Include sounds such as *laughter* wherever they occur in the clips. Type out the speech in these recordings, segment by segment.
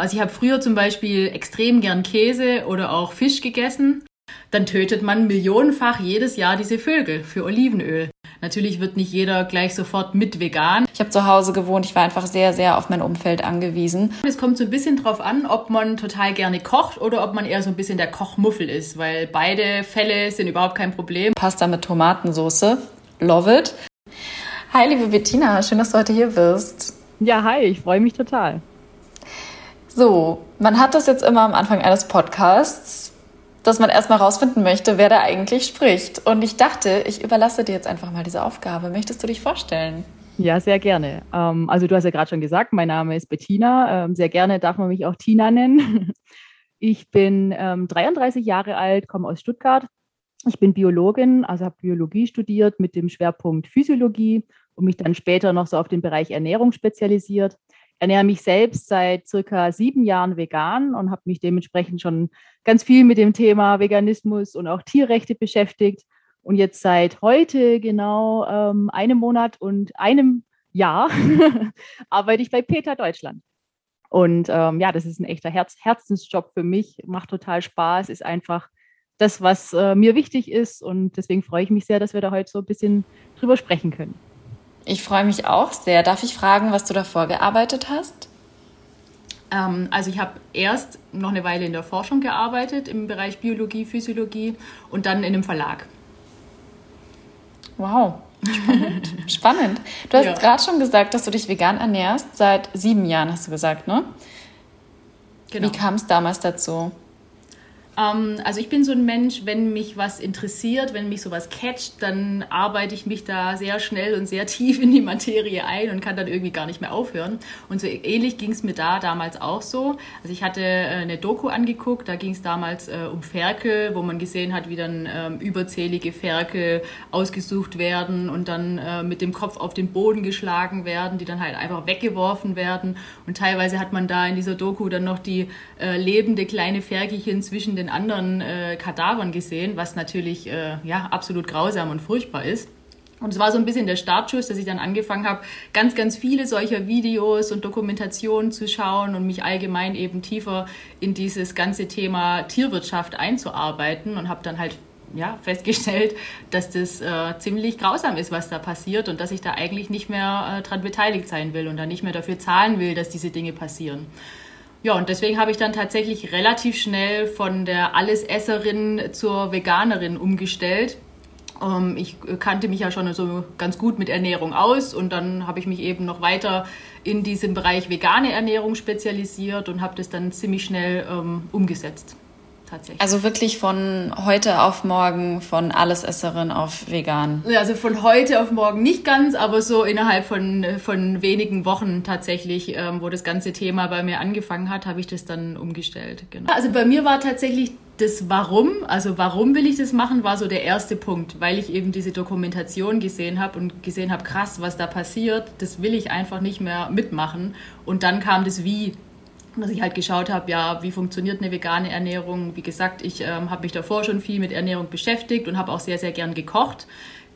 Also ich habe früher zum Beispiel extrem gern Käse oder auch Fisch gegessen. Dann tötet man millionenfach jedes Jahr diese Vögel für Olivenöl. Natürlich wird nicht jeder gleich sofort mit vegan. Ich habe zu Hause gewohnt, ich war einfach sehr, sehr auf mein Umfeld angewiesen. Es kommt so ein bisschen drauf an, ob man total gerne kocht oder ob man eher so ein bisschen der Kochmuffel ist, weil beide Fälle sind überhaupt kein Problem. Pasta mit Tomatensauce, love it. Hi, liebe Bettina, schön, dass du heute hier bist. Ja, hi, ich freue mich total. So, man hat das jetzt immer am Anfang eines Podcasts, dass man erstmal rausfinden möchte, wer da eigentlich spricht. Und ich dachte, ich überlasse dir jetzt einfach mal diese Aufgabe. Möchtest du dich vorstellen? Ja, sehr gerne. Ähm, also du hast ja gerade schon gesagt, mein Name ist Bettina. Ähm, sehr gerne darf man mich auch Tina nennen. *laughs* Ich bin 33 ähm, Jahre alt, komme aus Stuttgart. Ich bin Biologin, also habe Biologie studiert mit dem Schwerpunkt Physiologie und mich dann später noch so auf den Bereich Ernährung spezialisiert ernähre mich selbst seit circa sieben Jahren vegan und habe mich dementsprechend schon ganz viel mit dem Thema Veganismus und auch Tierrechte beschäftigt. Und jetzt seit heute genau ähm, einem Monat und einem Jahr *laughs* arbeite ich bei Peter Deutschland. Und ähm, ja, das ist ein echter Herz Herzensjob für mich, macht total Spaß, ist einfach das, was äh, mir wichtig ist. Und deswegen freue ich mich sehr, dass wir da heute so ein bisschen drüber sprechen können. Ich freue mich auch sehr. Darf ich fragen, was du davor gearbeitet hast? Ähm, also ich habe erst noch eine Weile in der Forschung gearbeitet im Bereich Biologie, Physiologie und dann in einem Verlag. Wow, spannend. *laughs* spannend. Du hast ja. gerade schon gesagt, dass du dich vegan ernährst. Seit sieben Jahren hast du gesagt, ne? Genau. Wie kam es damals dazu? Ähm, also ich bin so ein Mensch, wenn mich was interessiert, wenn mich sowas catcht, dann arbeite ich mich da sehr schnell und sehr *laughs* tief in die Materie ein und kann dann irgendwie gar nicht mehr aufhören. Und so ähnlich ging es mir da damals auch so. Also ich hatte äh, eine Doku angeguckt, da ging es damals äh, um Ferkel, wo man gesehen hat, wie dann ähm, überzählige Ferkel ausgesucht werden und dann äh, mit dem Kopf auf den Boden geschlagen werden, die dann halt einfach weggeworfen werden. Und teilweise hat man da in dieser Doku dann noch die äh, lebende kleine Ferkelchen zwischen den anderen äh, Kadavern gesehen, was natürlich äh, ja, absolut grausam und furchtbar ist. Und es war so ein bisschen der Startschuss, dass ich dann angefangen habe, ganz, ganz viele solcher Videos und Dokumentationen zu schauen und mich allgemein eben tiefer in dieses ganze Thema Tierwirtschaft einzuarbeiten und habe dann halt ja, festgestellt, dass das äh, ziemlich grausam ist, was da passiert und dass ich da eigentlich nicht mehr äh, dran beteiligt sein will und da nicht mehr dafür zahlen will, dass diese Dinge passieren. Ja, und deswegen habe ich dann tatsächlich relativ schnell von der Allesesserin zur Veganerin umgestellt. Ähm, ich kannte mich ja schon so ganz gut mit Ernährung aus und dann habe ich mich eben noch weiter in diesem Bereich vegane Ernährung spezialisiert und habe das dann ziemlich schnell ähm, umgesetzt tatsächlich. Also wirklich von heute auf morgen von Allesesserin auf vegan. Also von heute auf morgen nicht ganz, aber so innerhalb von, von wenigen Wochen tatsächlich, ähm, wo das ganze Thema bei mir angefangen hat, habe ich das dann umgestellt. Genau. Also bei mir war tatsächlich das Warum, also warum will ich das machen, war so der erste Punkt, weil ich eben diese Dokumentation gesehen habe und gesehen habe, krass, was da passiert, das will ich einfach nicht mehr mitmachen. Und dann kam das Wie dass ich halt geschaut habe, ja, wie funktioniert eine vegane Ernährung. Wie gesagt, ich ähm, habe mich davor schon viel mit Ernährung beschäftigt und habe auch sehr, sehr gern gekocht.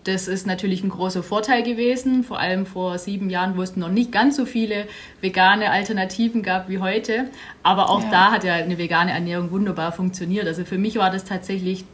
Das ist natürlich ein großer Vorteil gewesen, vor allem vor sieben Jahren, wo es noch nicht ganz so viele vegane Alternativen gab wie heute. Aber auch ja. da hat ja eine vegane Ernährung wunderbar funktioniert. Also für mich war das tatsächlich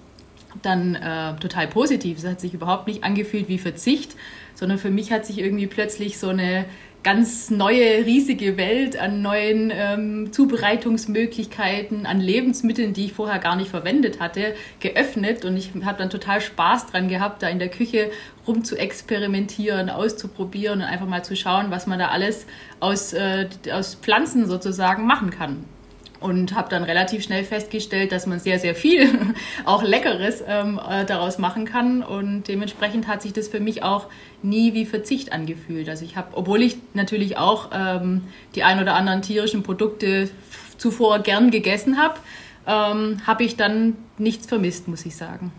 dann äh, total positiv. Es hat sich überhaupt nicht angefühlt wie Verzicht, sondern für mich hat sich irgendwie plötzlich so eine ganz neue, riesige Welt an neuen ähm, Zubereitungsmöglichkeiten, an Lebensmitteln, die ich vorher gar nicht verwendet hatte, geöffnet. Und ich habe dann total Spaß dran gehabt, da in der Küche rum zu experimentieren, auszuprobieren und einfach mal zu schauen, was man da alles aus, äh, aus Pflanzen sozusagen machen kann und habe dann relativ schnell festgestellt, dass man sehr, sehr viel *laughs* auch Leckeres ähm, äh, daraus machen kann und dementsprechend hat sich das für mich auch nie wie Verzicht angefühlt. Also ich habe, obwohl ich natürlich auch ähm, die ein oder anderen tierischen Produkte zuvor gern gegessen habe, ähm, habe ich dann nichts vermisst, muss ich sagen.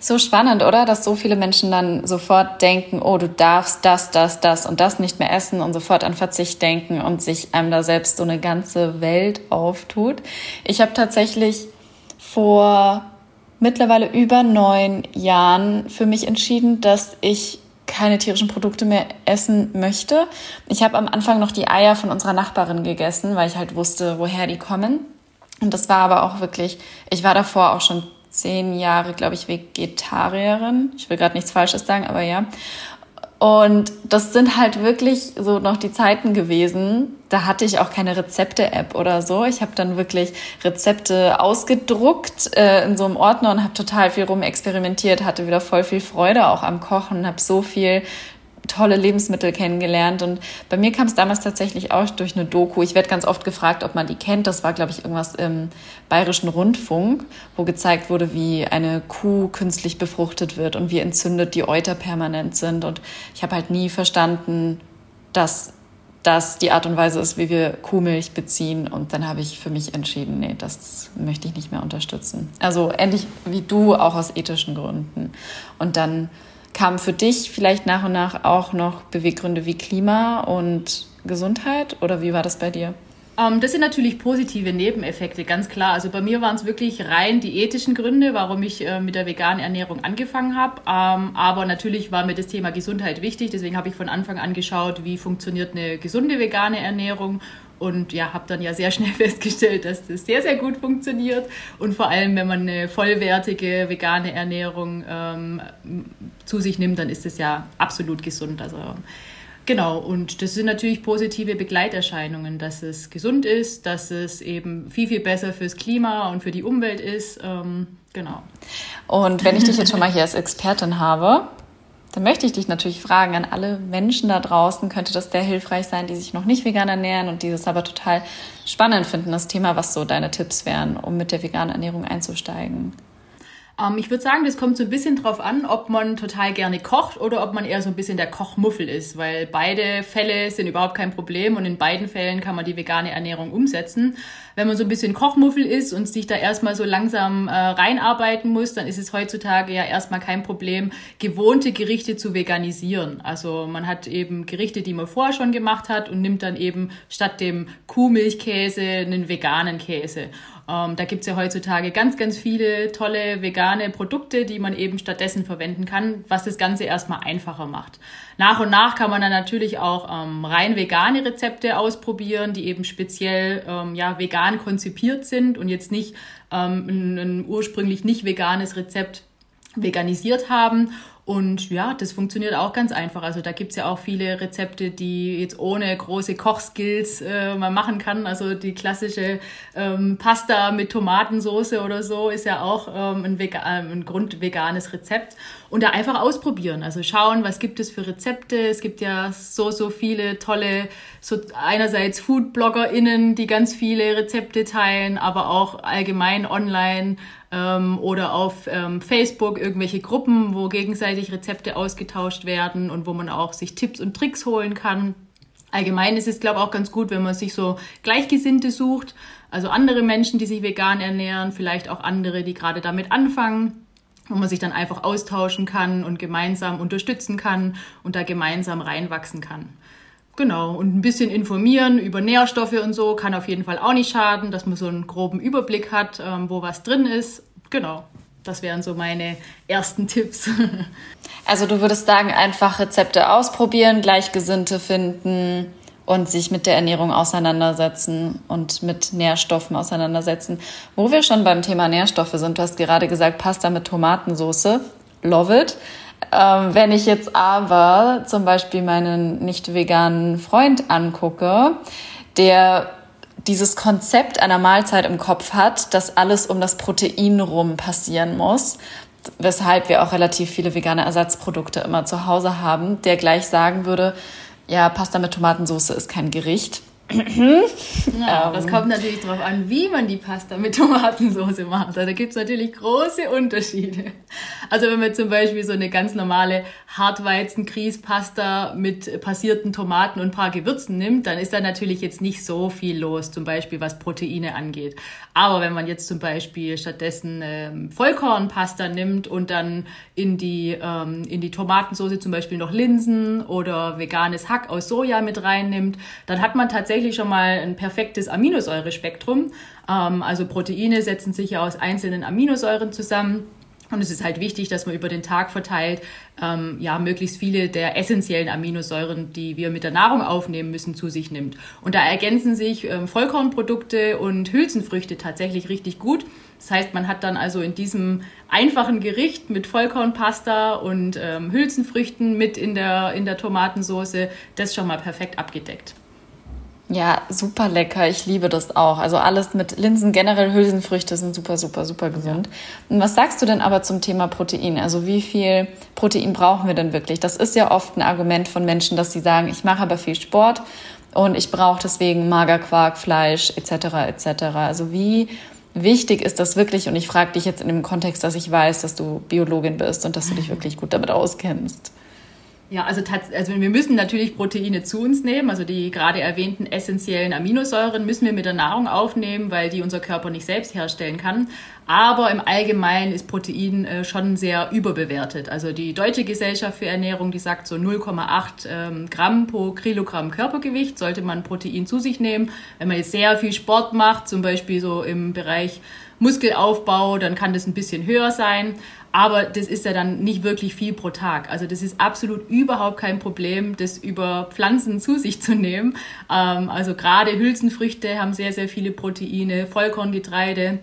So spannend, oder? Dass so viele Menschen dann sofort denken, oh, du darfst das, das, das und das nicht mehr essen und sofort an Verzicht denken und sich einem da selbst so eine ganze Welt auftut. Ich habe tatsächlich vor mittlerweile über neun Jahren für mich entschieden, dass ich keine tierischen Produkte mehr essen möchte. Ich habe am Anfang noch die Eier von unserer Nachbarin gegessen, weil ich halt wusste, woher die kommen. Und das war aber auch wirklich, ich war davor auch schon zehn Jahre, glaube ich, Vegetarierin. Ich will gerade nichts Falsches sagen, aber ja. Und das sind halt wirklich so noch die Zeiten gewesen. Da hatte ich auch keine Rezepte-App oder so. Ich habe dann wirklich Rezepte ausgedruckt äh, in so einem Ordner und habe total viel rumexperimentiert, hatte wieder voll viel Freude auch am Kochen, habe so viel tolle Lebensmittel kennengelernt. Und bei mir kam es damals tatsächlich auch durch eine Doku. Ich werde ganz oft gefragt, ob man die kennt. Das war, glaube ich, irgendwas im Bayerischen Rundfunk, wo gezeigt wurde, wie eine Kuh künstlich befruchtet wird und wie entzündet die Euter permanent sind. Und ich habe halt nie verstanden, dass das die Art und Weise ist, wie wir Kuhmilch beziehen. Und dann habe ich für mich entschieden, nee, das möchte ich nicht mehr unterstützen. Also ähnlich wie du, auch aus ethischen Gründen. Und dann kamen für dich vielleicht nach und nach auch noch Beweggründe wie Klima und Gesundheit oder wie war das bei dir? Ähm, das sind natürlich positive Nebeneffekte, ganz klar. Also bei mir waren es wirklich rein die ethischen Gründe, warum ich äh, mit der veganen Ernährung angefangen habe. Ähm, aber natürlich war mir das Thema Gesundheit wichtig. Deswegen habe ich von Anfang an geschaut, wie funktioniert eine gesunde vegane Ernährung und ja, habe dann ja sehr schnell *laughs* festgestellt, dass das sehr, sehr gut funktioniert. Und vor allem, wenn man eine vollwertige vegane Ernährung ähm, zu sich nimmt, dann ist es ja absolut gesund. Also genau, und das sind natürlich positive Begleiterscheinungen, dass es gesund ist, dass es eben viel, viel besser fürs Klima und für die Umwelt ist. Ähm, genau. Und wenn ich dich jetzt schon mal hier als Expertin habe, dann möchte ich dich natürlich fragen an alle Menschen da draußen, könnte das sehr hilfreich sein, die sich noch nicht vegan ernähren und dieses aber total spannend finden, das Thema, was so deine Tipps wären, um mit der veganen Ernährung einzusteigen? Ähm, ich würde sagen, das kommt so ein bisschen drauf an, ob man total gerne kocht oder ob man eher so ein bisschen der Kochmuffel ist, weil beide Fälle sind überhaupt kein Problem und in beiden Fällen kann man die vegane Ernährung umsetzen. Wenn man so ein bisschen Kochmuffel ist und sich da erstmal so langsam äh, reinarbeiten muss, dann ist es heutzutage ja erstmal kein Problem, gewohnte Gerichte zu veganisieren. Also man hat eben Gerichte, die man vorher schon gemacht hat und nimmt dann eben statt dem Kuhmilchkäse einen veganen Käse. Ähm, da gibt's ja heutzutage ganz, ganz viele tolle vegane Produkte, die man eben stattdessen verwenden kann, was das Ganze erstmal einfacher macht. Nach und nach kann man dann natürlich auch ähm, rein vegane Rezepte ausprobieren, die eben speziell ähm, ja, vegan konzipiert sind und jetzt nicht ähm, ein, ein ursprünglich nicht veganes Rezept veganisiert haben und ja, das funktioniert auch ganz einfach. Also da gibt's ja auch viele Rezepte, die jetzt ohne große Kochskills äh, man machen kann. Also die klassische ähm, Pasta mit Tomatensoße oder so ist ja auch ähm, ein, Vega ein grundveganes Rezept. Und da einfach ausprobieren. Also schauen, was gibt es für Rezepte. Es gibt ja so, so viele tolle, so einerseits Food-BloggerInnen, die ganz viele Rezepte teilen, aber auch allgemein online ähm, oder auf ähm, Facebook irgendwelche Gruppen, wo gegenseitig Rezepte ausgetauscht werden und wo man auch sich Tipps und Tricks holen kann. Allgemein ist es, glaube ich, auch ganz gut, wenn man sich so Gleichgesinnte sucht, also andere Menschen, die sich vegan ernähren, vielleicht auch andere, die gerade damit anfangen wo man sich dann einfach austauschen kann und gemeinsam unterstützen kann und da gemeinsam reinwachsen kann. Genau, und ein bisschen informieren über Nährstoffe und so kann auf jeden Fall auch nicht schaden, dass man so einen groben Überblick hat, ähm, wo was drin ist. Genau, das wären so meine ersten Tipps. *laughs* Also du würdest sagen, einfach Rezepte ausprobieren, Gleichgesinnte finden und sich mit der Ernährung auseinandersetzen und mit Nährstoffen auseinandersetzen. Wo wir schon beim Thema Nährstoffe sind, du hast gerade gesagt, Pasta mit Tomatensauce. Love it. Ähm, wenn ich jetzt aber zum Beispiel meinen nicht veganen Freund angucke, der dieses Konzept einer Mahlzeit im Kopf hat, dass alles um das Protein rum passieren muss, weshalb wir auch relativ viele vegane Ersatzprodukte immer zu Hause haben, der gleich sagen würde, ja, Pasta mit Tomatensauce ist kein Gericht. Ja, das ähm. kommt natürlich darauf an, wie man die Pasta mit Tomatensauce macht. Also da gibt es natürlich große Unterschiede. Also wenn man zum Beispiel so eine ganz normale Hartweizen-Grießpasta mit passierten Tomaten und ein paar Gewürzen nimmt, dann ist da natürlich jetzt nicht so viel los, zum Beispiel was Proteine angeht. Aber wenn man jetzt zum Beispiel stattdessen ähm, Vollkornpasta nimmt und dann in die, ähm, in die Tomatensauce zum Beispiel noch Linsen oder veganes Hack aus Soja mit reinnimmt, dann hat man tatsächlich schon mal ein perfektes Aminosäurespektrum. Ähm, also Proteine setzen sich ja aus einzelnen Aminosäuren zusammen. Und es ist halt wichtig, dass man über den Tag verteilt ähm, ja möglichst viele der essentiellen Aminosäuren, die wir mit der Nahrung aufnehmen müssen, zu sich nimmt. Und da ergänzen sich ähm, Vollkornprodukte und Hülsenfrüchte tatsächlich richtig gut. Das heißt, man hat dann also in diesem einfachen Gericht mit Vollkornpasta und ähm, Hülsenfrüchten mit in der, in der Tomatensauce das schon mal perfekt abgedeckt. Ja, super lecker. Ich liebe das auch. Also alles mit Linsen, generell Hülsenfrüchte sind super, super, super gesund. Und was sagst du denn aber zum Thema Protein? Also wie viel Protein brauchen wir denn wirklich? Das ist ja oft ein Argument von Menschen, dass sie sagen, ich mache aber viel Sport und ich brauche deswegen Magerquark, Fleisch etc. etc. Also wie wichtig ist das wirklich? Und ich frage dich jetzt in dem Kontext, dass ich weiß, dass du Biologin bist und dass du dich *laughs* wirklich gut damit auskennst. Ja, also, also wir müssen natürlich Proteine zu uns nehmen. Also die gerade erwähnten essentiellen Aminosäuren müssen wir mit der Nahrung aufnehmen, weil die unser Körper nicht selbst herstellen kann. Aber im Allgemeinen ist Protein äh, schon sehr überbewertet. Also die Deutsche Gesellschaft für Ernährung, die sagt so 0,8 ähm, Gramm pro Kilogramm Körpergewicht sollte man Protein zu sich nehmen. Wenn man jetzt sehr viel Sport macht, zum Beispiel so im Bereich Muskelaufbau, dann kann das ein bisschen höher sein. Aber das ist ja dann nicht wirklich viel pro Tag. Also das ist absolut überhaupt kein Problem, das über Pflanzen zu sich zu nehmen. Ähm, also gerade Hülsenfrüchte haben sehr, sehr viele Proteine, Vollkorngetreide.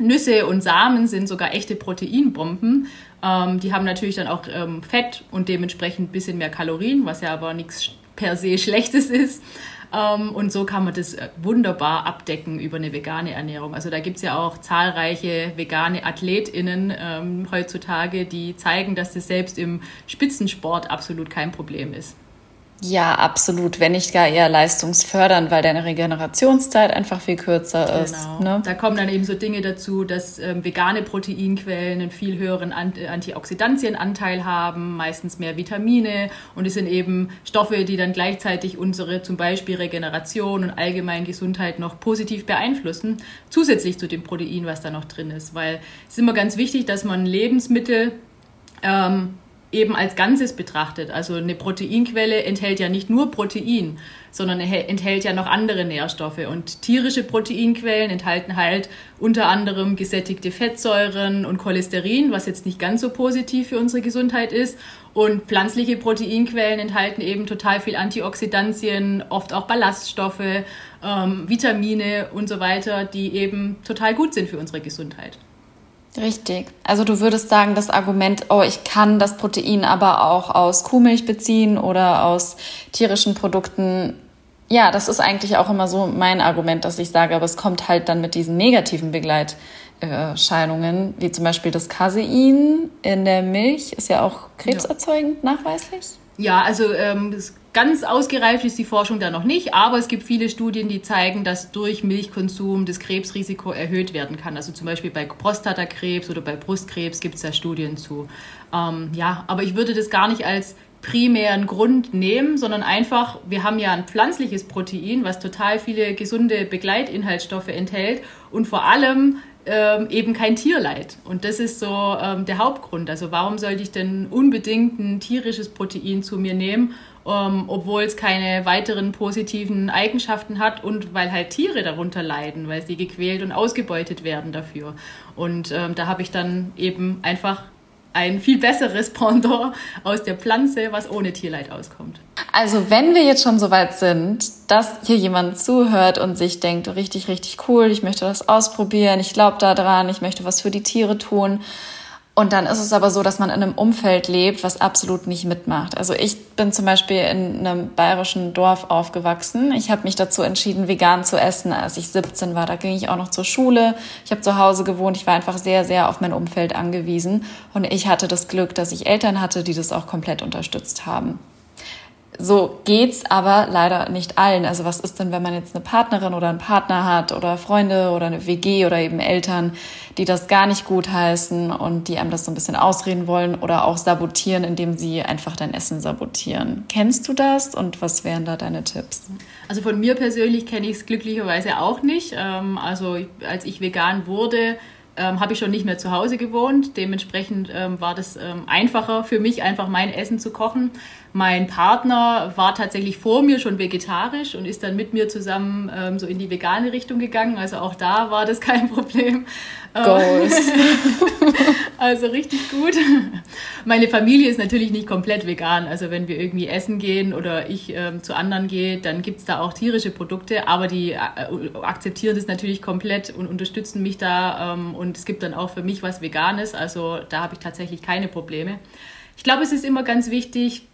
Nüsse und Samen sind sogar echte Proteinbomben. Ähm, die haben natürlich dann auch ähm, Fett und dementsprechend ein bisschen mehr Kalorien, was ja aber nichts per se Schlechtes ist. Ähm, und so kann man das äh, wunderbar abdecken über eine vegane Ernährung. Also da gibt es ja auch zahlreiche vegane AthletInnen ähm, heutzutage, die zeigen, dass das selbst im Spitzensport absolut kein Problem ist. Ja, absolut. Wenn nicht gar eher leistungsfördernd, weil deine Regenerationszeit einfach viel kürzer genau. ist. Ne? Da kommen dann eben so Dinge dazu, dass ähm, vegane Proteinquellen einen viel höheren Antioxidantienanteil haben, meistens mehr Vitamine und es sind eben Stoffe, die dann gleichzeitig unsere zum Beispiel Regeneration und allgemein Gesundheit noch positiv beeinflussen, zusätzlich zu dem Protein, was da noch drin ist. Weil es ist immer ganz wichtig, dass man Lebensmittel ähm, eben als Ganzes betrachtet. Also eine Proteinquelle enthält ja nicht nur Protein, sondern enthält ja noch andere Nährstoffe. Und tierische Proteinquellen enthalten halt unter anderem gesättigte Fettsäuren und Cholesterin, was jetzt nicht ganz so positiv für unsere Gesundheit ist. Und pflanzliche Proteinquellen enthalten eben total viel Antioxidantien, oft auch Ballaststoffe, ähm, Vitamine und so weiter, die eben total gut sind für unsere Gesundheit. Richtig. Also du würdest sagen, das Argument, oh, ich kann das Protein aber auch aus Kuhmilch beziehen oder aus tierischen Produkten. Ja, das ist eigentlich auch immer so mein Argument, dass ich sage, aber es kommt halt dann mit diesen negativen Begleiterscheinungen, wie zum Beispiel das Casein in der Milch, ist ja auch krebserzeugend ja. nachweislich. Ja, also ähm, Ganz ausgereift ist die Forschung da noch nicht, aber es gibt viele Studien, die zeigen, dass durch Milchkonsum das Krebsrisiko erhöht werden kann. Also zum Beispiel bei Prostatakrebs oder bei Brustkrebs gibt es da Studien zu. Ähm, ja, aber ich würde das gar nicht als primären Grund nehmen, sondern einfach, wir haben ja ein pflanzliches Protein, was total viele gesunde Begleitinhaltsstoffe enthält und vor allem ähm, eben kein Tierleid. Und das ist so ähm, der Hauptgrund. Also warum sollte ich denn unbedingt ein tierisches Protein zu mir nehmen ähm, obwohl es keine weiteren positiven Eigenschaften hat und weil halt Tiere darunter leiden, weil sie gequält und ausgebeutet werden dafür. Und ähm, da habe ich dann eben einfach ein viel besseres *laughs* Pendant aus der Pflanze, was ohne Tierleid auskommt. Also wenn wir jetzt schon so weit sind, dass hier jemand zuhört und sich denkt, richtig, richtig cool, ich möchte das ausprobieren, ich glaube daran, ich möchte was für die Tiere tun, und dann ist es aber so, dass man in einem Umfeld lebt, was absolut nicht mitmacht. Also ich bin zum Beispiel in einem bayerischen Dorf aufgewachsen. Ich habe mich dazu entschieden, vegan zu essen, als ich 17 war. Da ging ich auch noch zur Schule. Ich habe zu Hause gewohnt. Ich war einfach sehr, sehr auf mein Umfeld angewiesen. Und ich hatte das Glück, dass ich Eltern hatte, die das auch komplett unterstützt haben. So geht's aber leider nicht allen. Also was ist denn, wenn man jetzt eine Partnerin oder einen Partner hat oder Freunde oder eine WG oder eben Eltern, die das gar nicht gut heißen und die einem das so ein bisschen ausreden wollen oder auch sabotieren, indem sie einfach dein Essen sabotieren. Kennst du das und was wären da deine Tipps? Also von mir persönlich kenne ich es glücklicherweise auch nicht. Ähm, also als ich vegan wurde, ähm, habe ich schon nicht mehr zu Hause gewohnt. Dementsprechend ähm, war das einfacher für mich, einfach mein Essen zu kochen. Mein Partner war tatsächlich vor mir schon vegetarisch und ist dann mit mir zusammen ähm, so in die vegane Richtung gegangen. Also auch da war das *laughs* kein Problem. Goals. *laughs* also richtig gut. Meine Familie ist natürlich nicht komplett vegan. Also wenn wir irgendwie essen gehen oder ich ähm, zu anderen gehe, dann gibt es da auch tierische Produkte, aber die äh, akzeptieren das natürlich komplett und unterstützen mich da. Ähm, und es gibt dann auch für mich was Veganes. Also da habe ich tatsächlich keine Probleme. Ich glaube, es ist immer ganz wichtig,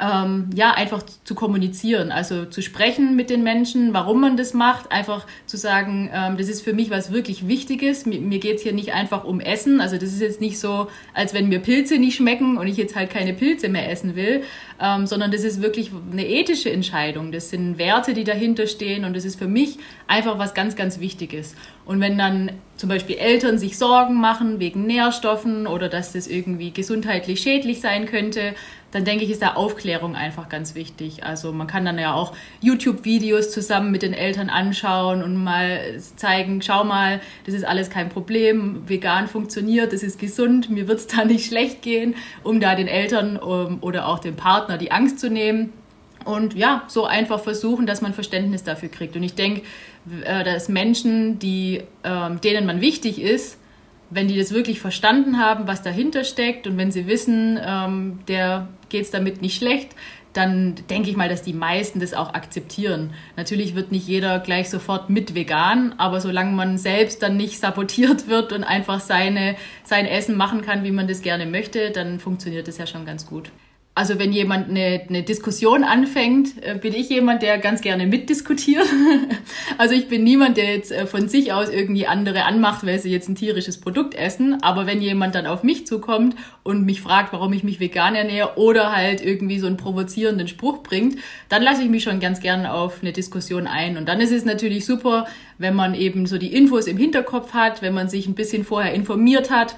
ähm, ja, einfach zu kommunizieren, also zu sprechen mit den Menschen, warum man das macht, einfach zu sagen, ähm, das ist für mich was wirklich Wichtiges. Mir, mir geht es hier nicht einfach um Essen. Also das ist jetzt nicht so, als wenn mir Pilze nicht schmecken und ich jetzt halt keine Pilze mehr essen will, ähm, sondern das ist wirklich eine ethische Entscheidung. Das sind Werte, die dahinter stehen und das ist für mich einfach was ganz, ganz Wichtiges. Und wenn dann zum Beispiel Eltern sich Sorgen machen wegen Nährstoffen oder dass das irgendwie gesundheitlich schädlich sein könnte, dann denke ich, ist da Aufklärung einfach ganz wichtig. Also man kann dann ja auch YouTube-Videos zusammen mit den Eltern anschauen und mal zeigen, schau mal, das ist alles kein Problem, vegan funktioniert, das ist gesund, mir wird es da nicht schlecht gehen, um da den Eltern oder auch dem Partner die Angst zu nehmen. Und ja, so einfach versuchen, dass man Verständnis dafür kriegt. Und ich denke, äh, dass Menschen, die, ähm, denen man wichtig ist, wenn die das wirklich verstanden haben, was dahinter steckt und wenn sie wissen, ähm, der geht es damit nicht schlecht, dann denke ich mal, dass die meisten das auch akzeptieren. Natürlich wird nicht jeder gleich sofort mit vegan, aber solange man selbst dann nicht sabotiert wird und einfach seine, sein Essen machen kann, wie man das gerne möchte, dann funktioniert das ja schon ganz gut. Also wenn jemand eine, eine Diskussion anfängt, äh, bin ich jemand, der ganz gerne mitdiskutiert. *laughs* also ich bin niemand, der jetzt äh, von sich aus irgendwie andere anmacht, weil sie jetzt ein tierisches Produkt essen. Aber wenn jemand dann auf mich zukommt und mich fragt, warum ich mich vegan ernähre oder halt irgendwie so einen provozierenden Spruch bringt, dann lasse ich mich schon ganz gerne auf eine Diskussion ein. Und dann ist es natürlich super, wenn man eben so die Infos im Hinterkopf hat, wenn man sich ein bisschen vorher informiert hat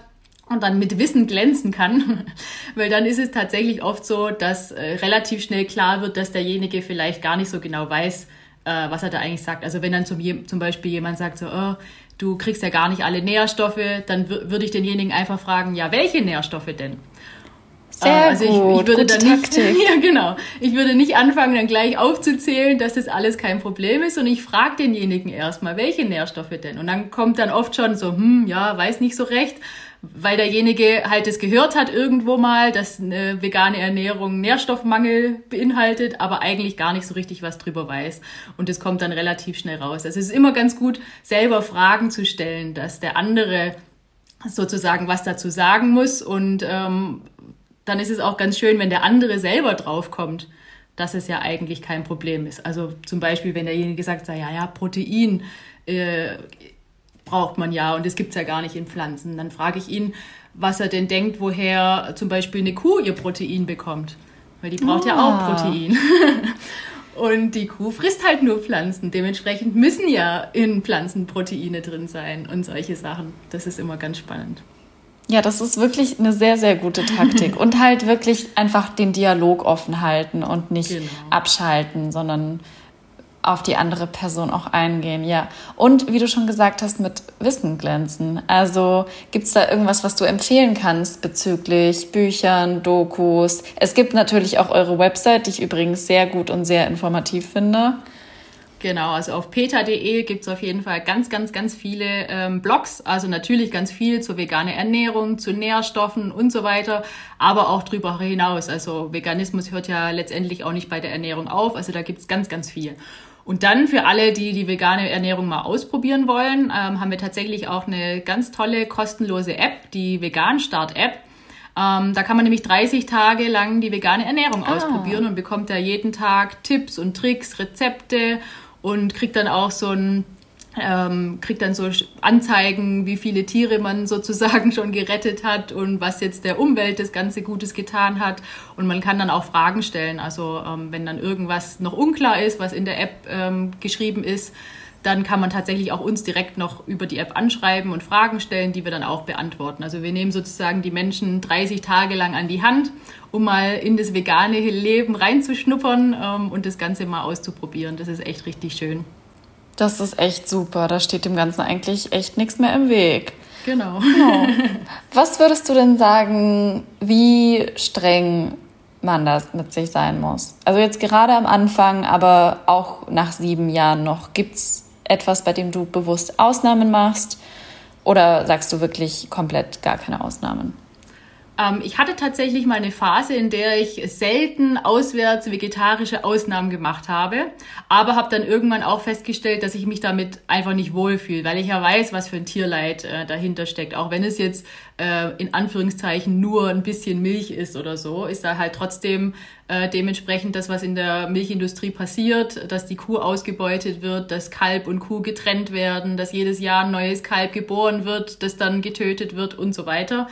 und dann mit Wissen glänzen kann, *laughs* weil dann ist es tatsächlich oft so, dass äh, relativ schnell klar wird, dass derjenige vielleicht gar nicht so genau weiß, äh, was er da eigentlich sagt. Also wenn dann zum, zum Beispiel jemand sagt so, oh, du kriegst ja gar nicht alle Nährstoffe, dann würde ich denjenigen einfach fragen, ja, welche Nährstoffe denn? Sehr äh, also ich, gut, ich würde dann nicht, *laughs* ja genau, ich würde nicht anfangen, dann gleich aufzuzählen, dass das alles kein Problem ist und ich frage denjenigen erstmal, welche Nährstoffe denn? Und dann kommt dann oft schon so, hm, ja, weiß nicht so recht weil derjenige halt es gehört hat irgendwo mal, dass eine vegane Ernährung Nährstoffmangel beinhaltet, aber eigentlich gar nicht so richtig was drüber weiß. Und das kommt dann relativ schnell raus. Also es ist immer ganz gut, selber Fragen zu stellen, dass der andere sozusagen was dazu sagen muss. Und ähm, dann ist es auch ganz schön, wenn der andere selber draufkommt, dass es ja eigentlich kein Problem ist. Also zum Beispiel, wenn derjenige sagt, ja, ja, Protein äh, braucht man ja und das gibt es ja gar nicht in Pflanzen. Dann frage ich ihn, was er denn denkt, woher zum Beispiel eine Kuh ihr Protein bekommt. Weil die braucht ah. ja auch ah. Protein. *laughs* und die Kuh frisst halt nur Pflanzen. Dementsprechend müssen ja in Pflanzen Proteine drin sein und solche Sachen. Das ist immer ganz spannend. Ja, das ist wirklich eine sehr, sehr gute Taktik. *laughs* und halt wirklich einfach den Dialog offen halten und nicht genau. abschalten, sondern auf die andere Person auch eingehen, ja. Und wie du schon gesagt hast, mit Wissen glänzen. Also gibt es da irgendwas, was du empfehlen kannst bezüglich Büchern, Dokus? Es gibt natürlich auch eure Website, die ich übrigens sehr gut und sehr informativ finde. Genau, also auf peta.de gibt es auf jeden Fall ganz, ganz, ganz viele ähm, Blogs. Also natürlich ganz viel zur veganen Ernährung, zu Nährstoffen und so weiter, aber auch drüber hinaus. Also Veganismus hört ja letztendlich auch nicht bei der Ernährung auf. Also da gibt es ganz, ganz viel. Und dann für alle, die die vegane Ernährung mal ausprobieren wollen, ähm, haben wir tatsächlich auch eine ganz tolle kostenlose App, die Vegan Start App. Ähm, da kann man nämlich 30 Tage lang die vegane Ernährung ah. ausprobieren und bekommt da jeden Tag Tipps und Tricks, Rezepte und kriegt dann auch so ein ähm, kriegt dann so Anzeigen, wie viele Tiere man sozusagen schon gerettet hat und was jetzt der Umwelt das Ganze Gutes getan hat. Und man kann dann auch Fragen stellen. Also ähm, wenn dann irgendwas noch unklar ist, was in der App ähm, geschrieben ist, dann kann man tatsächlich auch uns direkt noch über die App anschreiben und Fragen stellen, die wir dann auch beantworten. Also wir nehmen sozusagen die Menschen 30 Tage lang an die Hand, um mal in das vegane Leben reinzuschnuppern ähm, und das Ganze mal auszuprobieren. Das ist echt richtig schön. Das ist echt super. Da steht dem Ganzen eigentlich echt nichts mehr im Weg. Genau. genau. *laughs* Was würdest du denn sagen, wie streng man das mit sich sein muss. Also jetzt gerade am Anfang, aber auch nach sieben Jahren noch. Gibt es etwas, bei dem du bewusst Ausnahmen machst? Oder sagst du wirklich komplett gar keine Ausnahmen? Ähm, ich hatte tatsächlich mal eine Phase, in der ich selten auswärts vegetarische Ausnahmen gemacht habe, aber habe dann irgendwann auch festgestellt, dass ich mich damit einfach nicht wohlfühle, weil ich ja weiß, was für ein Tierleid äh, dahinter steckt. Auch wenn es jetzt äh, in Anführungszeichen nur ein bisschen Milch ist oder so, ist da halt trotzdem äh, dementsprechend das, was in der Milchindustrie passiert, dass die Kuh ausgebeutet wird, dass Kalb und Kuh getrennt werden, dass jedes Jahr ein neues Kalb geboren wird, das dann getötet wird und so weiter.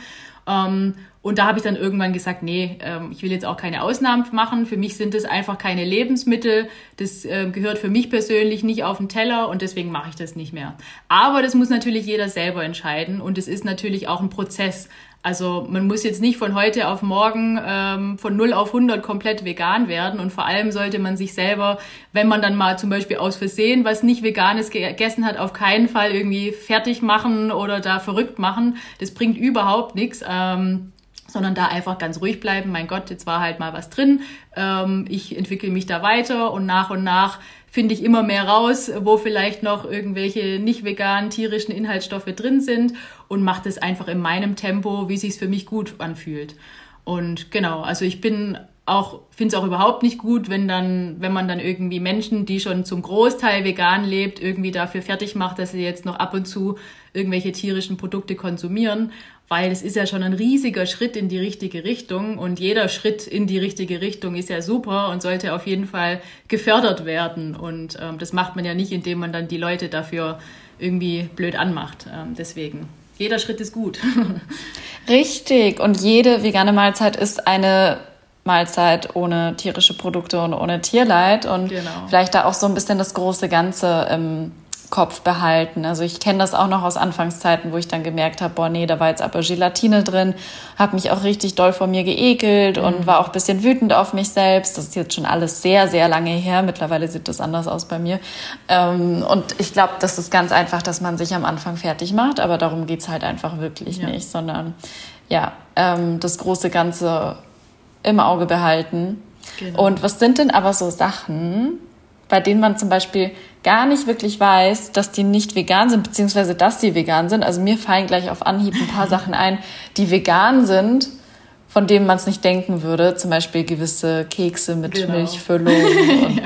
Ähm, und da habe ich dann irgendwann gesagt, nee, ähm, ich will jetzt auch keine Ausnahmen machen. Für mich sind das einfach keine Lebensmittel. Das äh, gehört für mich persönlich nicht auf den Teller und deswegen mache ich das nicht mehr. Aber das muss natürlich jeder selber entscheiden und es ist natürlich auch ein Prozess. Also man muss jetzt nicht von heute auf morgen ähm, von 0 auf 100 komplett vegan werden und vor allem sollte man sich selber, wenn man dann mal zum Beispiel aus Versehen was nicht veganes gegessen hat, auf keinen Fall irgendwie fertig machen oder da verrückt machen. Das bringt überhaupt nichts. Ähm, sondern da einfach ganz ruhig bleiben. Mein Gott, jetzt war halt mal was drin. Ähm, ich entwickle mich da weiter und nach und nach finde ich immer mehr raus, wo vielleicht noch irgendwelche nicht veganen tierischen Inhaltsstoffe drin sind und mache das einfach in meinem Tempo, wie sich für mich gut anfühlt. Und genau, also ich bin auch finde es auch überhaupt nicht gut, wenn dann wenn man dann irgendwie Menschen, die schon zum Großteil vegan lebt, irgendwie dafür fertig macht, dass sie jetzt noch ab und zu irgendwelche tierischen Produkte konsumieren, weil es ist ja schon ein riesiger Schritt in die richtige Richtung und jeder Schritt in die richtige Richtung ist ja super und sollte auf jeden Fall gefördert werden und ähm, das macht man ja nicht, indem man dann die Leute dafür irgendwie blöd anmacht. Ähm, deswegen jeder Schritt ist gut. *laughs* Richtig. Und jede vegane Mahlzeit ist eine Mahlzeit ohne tierische Produkte und ohne Tierleid. Und genau. vielleicht da auch so ein bisschen das große Ganze im Kopf behalten. Also ich kenne das auch noch aus Anfangszeiten, wo ich dann gemerkt habe, boah, nee, da war jetzt aber Gelatine drin, habe mich auch richtig doll vor mir geekelt mhm. und war auch ein bisschen wütend auf mich selbst. Das ist jetzt schon alles sehr, sehr lange her. Mittlerweile sieht das anders aus bei mir. Ähm, und ich glaube, das ist ganz einfach, dass man sich am Anfang fertig macht, aber darum geht's halt einfach wirklich ja. nicht, sondern ja, ähm, das große Ganze im Auge behalten. Genau. Und was sind denn aber so Sachen, bei denen man zum Beispiel gar nicht wirklich weiß, dass die nicht vegan sind, beziehungsweise dass die vegan sind. Also mir fallen gleich auf Anhieb ein paar *laughs* Sachen ein, die vegan sind, von denen man es nicht denken würde. Zum Beispiel gewisse Kekse mit genau. Milchfüllung und *laughs* ja.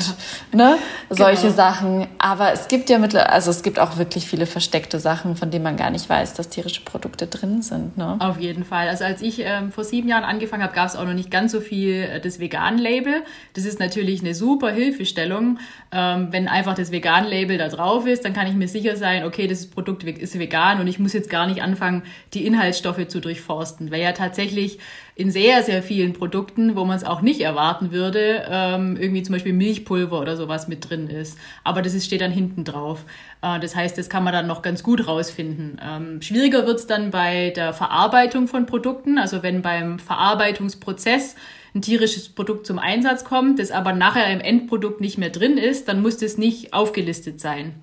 ne, solche genau. Sachen. Aber es gibt ja mittlerweile, also es gibt auch wirklich viele versteckte Sachen, von denen man gar nicht weiß, dass tierische Produkte drin sind. Ne? Auf jeden Fall. Also als ich ähm, vor sieben Jahren angefangen habe, gab es auch noch nicht ganz so viel äh, das Vegan-Label. Das ist natürlich eine super Hilfestellung. Ähm, wenn einfach das Vegan-Label da drauf ist, dann kann ich mir sicher sein, okay, das Produkt ist vegan und ich muss jetzt gar nicht anfangen, die Inhaltsstoffe zu durchforsten. Weil ja tatsächlich in sehr, sehr vielen Produkten, wo man es auch nicht erwarten würde, ähm, irgendwie zum Beispiel Milchpulver oder sowas mit drin ist. Aber das ist, steht dann hinten drauf. Äh, das heißt, das kann man dann noch ganz gut rausfinden. Ähm, schwieriger wird es dann bei der Verarbeitung von Produkten, also wenn beim Verarbeitungsprozess ein tierisches Produkt zum Einsatz kommt, das aber nachher im Endprodukt nicht mehr drin ist, dann muss das nicht aufgelistet sein.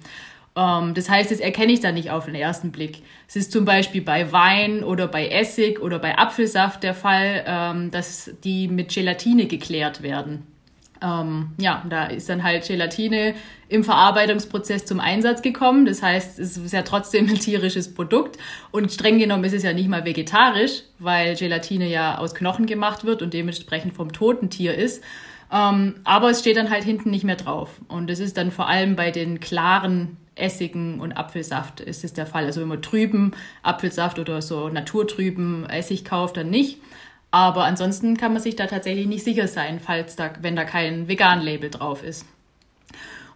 Ähm, das heißt, das erkenne ich dann nicht auf den ersten Blick. Es ist zum Beispiel bei Wein oder bei Essig oder bei Apfelsaft der Fall, ähm, dass die mit Gelatine geklärt werden. Ähm, ja, da ist dann halt Gelatine im Verarbeitungsprozess zum Einsatz gekommen. Das heißt, es ist ja trotzdem ein tierisches Produkt und streng genommen ist es ja nicht mal vegetarisch, weil Gelatine ja aus Knochen gemacht wird und dementsprechend vom toten Tier ist. Aber es steht dann halt hinten nicht mehr drauf. Und es ist dann vor allem bei den klaren Essigen und Apfelsaft ist es der Fall. Also wenn man trüben Apfelsaft oder so naturtrüben Essig kauft, dann nicht. Aber ansonsten kann man sich da tatsächlich nicht sicher sein, falls da, wenn da kein Vegan-Label drauf ist.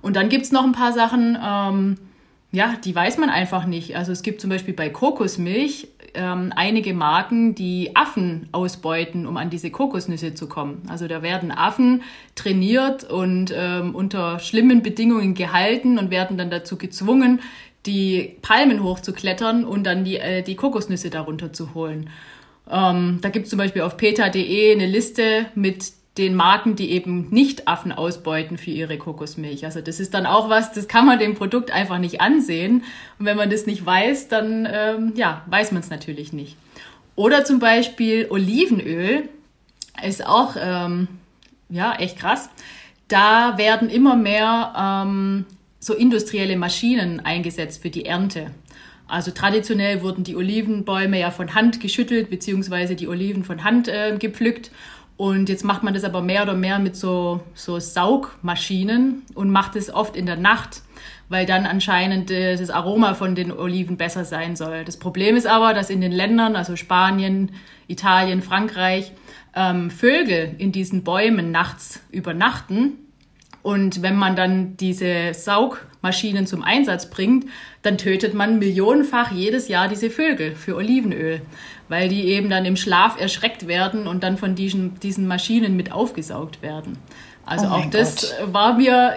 Und dann gibt's noch ein paar Sachen, ähm, ja, die weiß man einfach nicht. Also es gibt zum Beispiel bei Kokosmilch ähm, einige Marken, die Affen ausbeuten, um an diese Kokosnüsse zu kommen. Also da werden Affen trainiert und ähm, unter schlimmen Bedingungen gehalten und werden dann dazu gezwungen, die Palmen hochzuklettern und dann die, äh, die Kokosnüsse darunter zu holen. Ähm, da gibt es zum Beispiel auf peta.de eine Liste mit den Marken, die eben nicht Affen ausbeuten für ihre Kokosmilch. Also das ist dann auch was, das kann man dem Produkt einfach nicht ansehen. Und wenn man das nicht weiß, dann ähm, ja, weiß man es natürlich nicht. Oder zum Beispiel Olivenöl ist auch ähm, ja echt krass. Da werden immer mehr ähm, so industrielle Maschinen eingesetzt für die Ernte. Also traditionell wurden die Olivenbäume ja von Hand geschüttelt, beziehungsweise die Oliven von Hand äh, gepflückt. Und jetzt macht man das aber mehr oder mehr mit so, so Saugmaschinen und macht es oft in der Nacht, weil dann anscheinend äh, das Aroma von den Oliven besser sein soll. Das Problem ist aber, dass in den Ländern, also Spanien, Italien, Frankreich, ähm, Vögel in diesen Bäumen nachts übernachten. Und wenn man dann diese Saugmaschinen zum Einsatz bringt, dann tötet man millionenfach jedes Jahr diese Vögel für Olivenöl, weil die eben dann im Schlaf erschreckt werden und dann von diesen, diesen Maschinen mit aufgesaugt werden. Also oh auch das Gott. war mir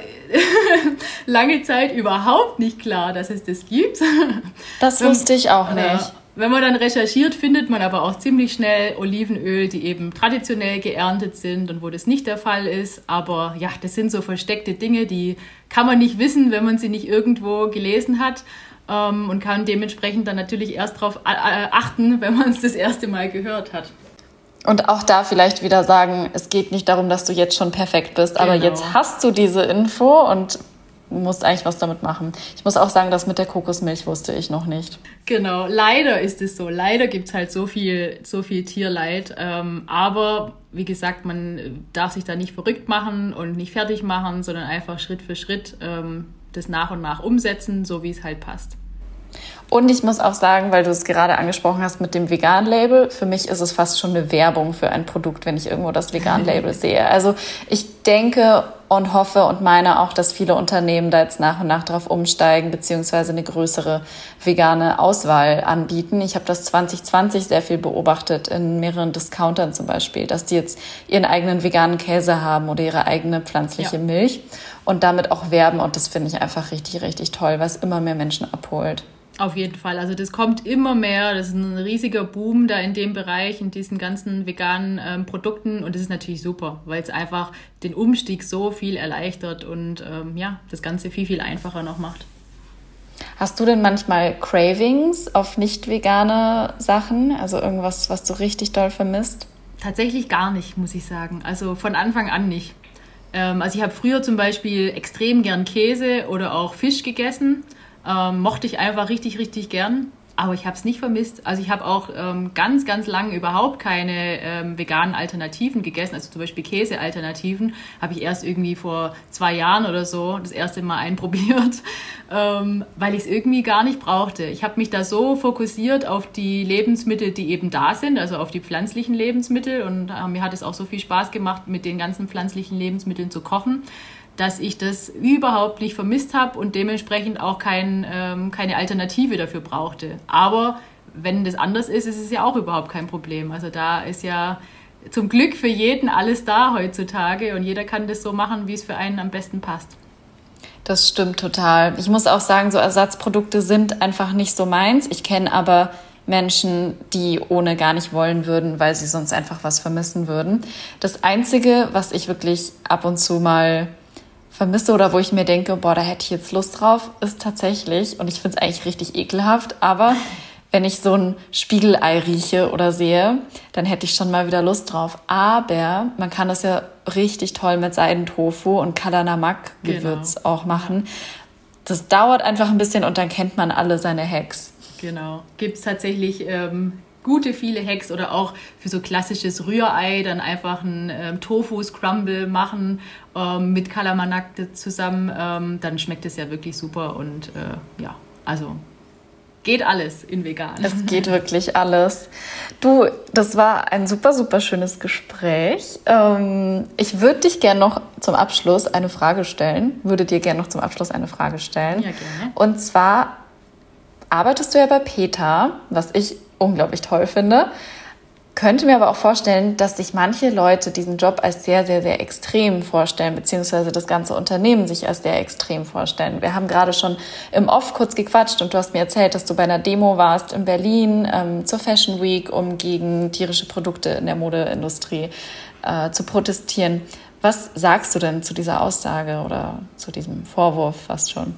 *laughs* lange Zeit überhaupt nicht klar, dass es das gibt. *laughs* Das wusste ich auch nicht. Wenn man dann recherchiert, findet man aber auch ziemlich schnell Olivenöl, die eben traditionell geerntet sind und wo das nicht der Fall ist. Aber ja, das sind so versteckte Dinge, die kann man nicht wissen, wenn man sie nicht irgendwo gelesen hat ähm, und kann dementsprechend dann natürlich erst darauf äh, achten, wenn man es das erste Mal gehört hat. Und auch da vielleicht wieder sagen, es geht nicht darum, dass du jetzt schon perfekt bist, genau. aber jetzt hast du diese Info und musst eigentlich was damit machen. Ich muss auch sagen, das mit der Kokosmilch wusste ich noch nicht. Genau, leider ist es so. Leider gibt es halt so viel, so viel Tierleid. Ähm, aber wie gesagt, man darf sich da nicht verrückt machen und nicht fertig machen, sondern einfach Schritt für Schritt ähm, das nach und nach umsetzen, so wie es halt passt. Und ich muss auch sagen, weil du es gerade angesprochen hast mit dem Vegan-Label, für mich ist es fast schon eine Werbung für ein Produkt, wenn ich irgendwo das Vegan-Label *laughs* sehe. Also ich denke und hoffe und meine auch, dass viele Unternehmen da jetzt nach und nach darauf umsteigen, beziehungsweise eine größere vegane Auswahl anbieten. Ich habe das 2020 sehr viel beobachtet in mehreren Discountern zum Beispiel, dass die jetzt ihren eigenen veganen Käse haben oder ihre eigene pflanzliche ja. Milch und damit auch werben. Und das finde ich einfach richtig, richtig toll, was immer mehr Menschen abholt. Auf jeden Fall. Also das kommt immer mehr. Das ist ein riesiger Boom da in dem Bereich, in diesen ganzen veganen ähm, Produkten. Und das ist natürlich super, weil es einfach den Umstieg so viel erleichtert und ähm, ja, das Ganze viel, viel einfacher noch macht. Hast du denn manchmal Cravings auf nicht vegane Sachen? Also irgendwas, was du richtig doll vermisst? Tatsächlich gar nicht, muss ich sagen. Also von Anfang an nicht. Ähm, also ich habe früher zum Beispiel extrem gern Käse oder auch Fisch gegessen. Ähm, mochte ich einfach richtig, richtig gern. Aber ich habe es nicht vermisst. Also ich habe auch ähm, ganz, ganz lange überhaupt keine ähm, veganen Alternativen gegessen. Also zum Beispiel Käsealternativen habe ich erst irgendwie vor zwei Jahren oder so das erste Mal *laughs* einprobiert, ähm, weil ich es irgendwie gar nicht brauchte. Ich habe mich da so fokussiert auf die Lebensmittel, die eben da sind, also auf die pflanzlichen Lebensmittel. Und äh, mir hat es auch so viel Spaß gemacht, mit den ganzen pflanzlichen Lebensmitteln zu kochen dass ich das überhaupt nicht vermisst habe und dementsprechend auch kein, ähm, keine Alternative dafür brauchte. Aber wenn das anders ist, ist es ja auch überhaupt kein Problem. Also da ist ja zum Glück für jeden alles da heutzutage und jeder kann das so machen, wie es für einen am besten passt. Das stimmt total. Ich muss auch sagen, so Ersatzprodukte sind einfach nicht so meins. Ich kenne aber Menschen, die ohne gar nicht wollen würden, weil sie sonst einfach was vermissen würden. Das Einzige, was ich wirklich ab und zu mal vermisse oder wo ich mir denke, boah, da hätte ich jetzt Lust drauf, ist tatsächlich, und ich finde es eigentlich richtig ekelhaft, aber *laughs* wenn ich so ein Spiegelei rieche oder sehe, dann hätte ich schon mal wieder Lust drauf. Aber man kann das ja richtig toll mit Seidentofu und Kalanamak-Gewürz genau. auch machen. Das dauert einfach ein bisschen und dann kennt man alle seine Hacks. Genau. Gibt es tatsächlich ähm, gute viele Hacks oder auch für so klassisches Rührei dann einfach ein ähm, Tofu-Scrumble machen ähm, mit Kalamanak zusammen, ähm, dann schmeckt es ja wirklich super und äh, ja, also geht alles in vegan. Es geht wirklich alles. Du, das war ein super, super schönes Gespräch. Ähm, ich würde dich gerne noch zum Abschluss eine Frage stellen, würde dir gerne noch zum Abschluss eine Frage stellen. Ja, gerne. Und zwar arbeitest du ja bei Peter, was ich unglaublich toll finde. Könnte mir aber auch vorstellen, dass sich manche Leute diesen Job als sehr, sehr, sehr extrem vorstellen, beziehungsweise das ganze Unternehmen sich als sehr extrem vorstellen. Wir haben gerade schon im Off kurz gequatscht und du hast mir erzählt, dass du bei einer Demo warst in Berlin ähm, zur Fashion Week, um gegen tierische Produkte in der Modeindustrie äh, zu protestieren. Was sagst du denn zu dieser Aussage oder zu diesem Vorwurf fast schon?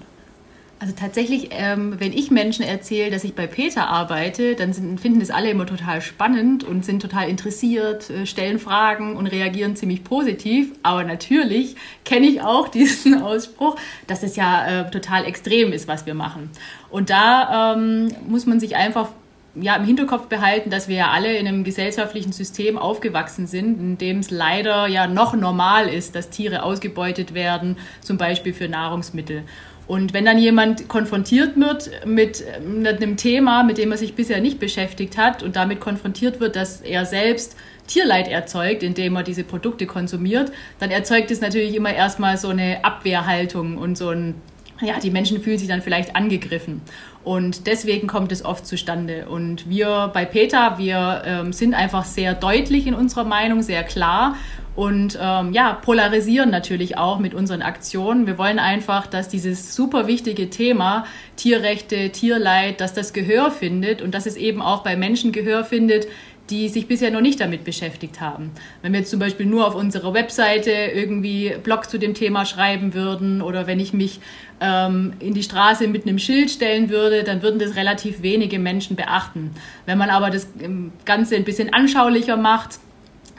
Also tatsächlich, ähm, wenn ich Menschen erzähle, dass ich bei Peter arbeite, dann sind, finden das alle immer total spannend und sind total interessiert, äh, stellen Fragen und reagieren ziemlich positiv. Aber natürlich kenne ich auch *laughs* diesen Ausspruch, dass es ja äh, total extrem ist, was wir machen. Und da ähm, muss man sich einfach ja, im Hinterkopf behalten, dass wir ja alle in einem gesellschaftlichen System aufgewachsen sind, in dem es leider ja noch normal ist, dass Tiere ausgebeutet werden, zum Beispiel für Nahrungsmittel. Und wenn dann jemand konfrontiert wird mit, mit einem Thema, mit dem er sich bisher nicht beschäftigt hat und damit konfrontiert wird, dass er selbst Tierleid erzeugt, indem er diese Produkte konsumiert, dann erzeugt es natürlich immer erstmal so eine Abwehrhaltung und so ein, ja, die Menschen fühlen sich dann vielleicht angegriffen. Und deswegen kommt es oft zustande. Und wir bei PETA, wir ähm, sind einfach sehr deutlich in unserer Meinung, sehr klar und ähm, ja, polarisieren natürlich auch mit unseren Aktionen. Wir wollen einfach, dass dieses super wichtige Thema Tierrechte, Tierleid, dass das Gehör findet und dass es eben auch bei Menschen Gehör findet, die sich bisher noch nicht damit beschäftigt haben. Wenn wir jetzt zum Beispiel nur auf unserer Webseite irgendwie Blog zu dem Thema schreiben würden oder wenn ich mich ähm, in die Straße mit einem Schild stellen würde, dann würden das relativ wenige Menschen beachten. Wenn man aber das ähm, Ganze ein bisschen anschaulicher macht,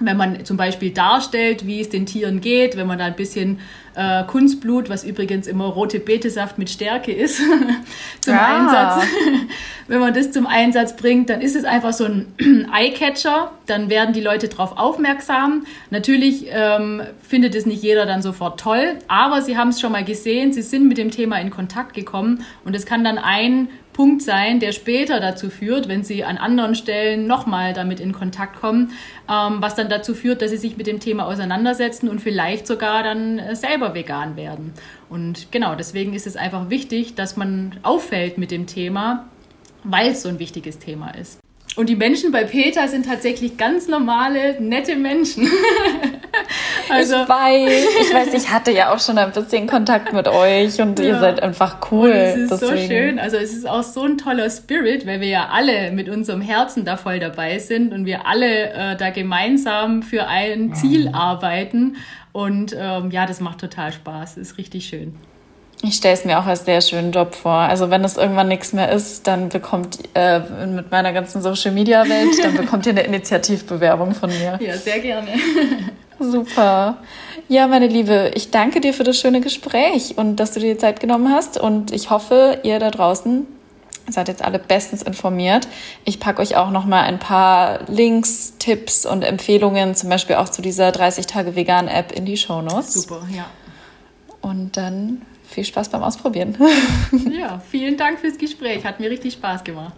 wenn man zum Beispiel darstellt, wie es den Tieren geht, wenn man da ein bisschen äh, Kunstblut, was übrigens immer rote Betesaft mit Stärke ist, *laughs* zum ah. Einsatz, *laughs* wenn man das zum Einsatz bringt, dann ist es einfach so ein *clears throat* Eyecatcher, dann werden die Leute darauf aufmerksam. Natürlich ähm, findet es nicht jeder dann sofort toll, aber sie haben es schon mal gesehen, sie sind mit dem Thema in Kontakt gekommen und es kann dann ein Punkt sein, der später dazu führt, wenn sie an anderen Stellen nochmal damit in Kontakt kommen, ähm, was dann dazu führt, dass sie sich mit dem Thema auseinandersetzen und vielleicht sogar dann äh, selber vegan werden. Und genau, deswegen ist es einfach wichtig, dass man auffällt mit dem Thema, weil es so ein wichtiges Thema ist. Und die Menschen bei Peter sind tatsächlich ganz normale, nette Menschen. *laughs* also, ich weiß, ich weiß, ich hatte ja auch schon ein bisschen Kontakt mit euch und ja. ihr seid einfach cool. Und es ist deswegen. so schön. Also es ist auch so ein toller Spirit, weil wir ja alle mit unserem Herzen da voll dabei sind und wir alle äh, da gemeinsam für ein Ziel mhm. arbeiten. Und ähm, ja, das macht total Spaß. Ist richtig schön. Ich stelle es mir auch als sehr schönen Job vor. Also wenn es irgendwann nichts mehr ist, dann bekommt äh, mit meiner ganzen Social Media Welt, dann bekommt ihr eine Initiativbewerbung von mir. Ja, sehr gerne. *laughs* Super. Ja, meine Liebe, ich danke dir für das schöne Gespräch und dass du dir die Zeit genommen hast. Und ich hoffe, ihr da draußen seid jetzt alle bestens informiert. Ich packe euch auch noch mal ein paar Links, Tipps und Empfehlungen, zum Beispiel auch zu dieser 30 Tage Vegan App in die Show Notes. Super, ja. Und dann viel Spaß beim Ausprobieren. ja, vielen Dank fürs Gespräch. Hat mir richtig Spaß gemacht.